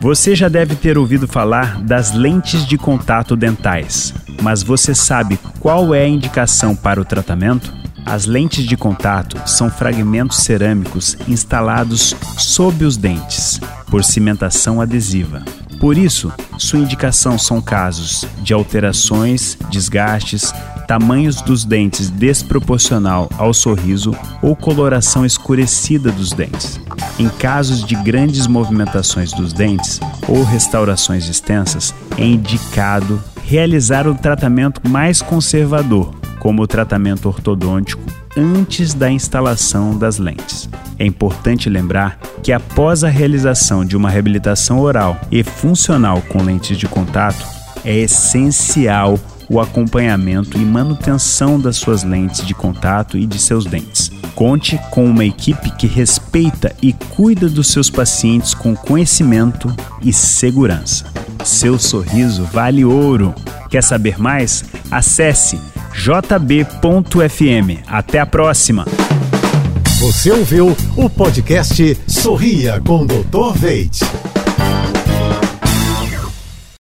Você já deve ter ouvido falar das lentes de contato dentais, mas você sabe qual é a indicação para o tratamento? As lentes de contato são fragmentos cerâmicos instalados sob os dentes por cimentação adesiva. Por isso, sua indicação são casos de alterações, desgastes, tamanhos dos dentes desproporcional ao sorriso ou coloração escurecida dos dentes. Em casos de grandes movimentações dos dentes ou restaurações extensas, é indicado realizar o tratamento mais conservador, como o tratamento ortodôntico, antes da instalação das lentes. É importante lembrar que após a realização de uma reabilitação oral e funcional com lentes de contato, é essencial o acompanhamento e manutenção das suas lentes de contato e de seus dentes. Conte com uma equipe que respeita e cuida dos seus pacientes com conhecimento e segurança. Seu sorriso vale ouro. Quer saber mais? Acesse jb.fm. Até a próxima! Você ouviu o podcast Sorria com Dr. Veit.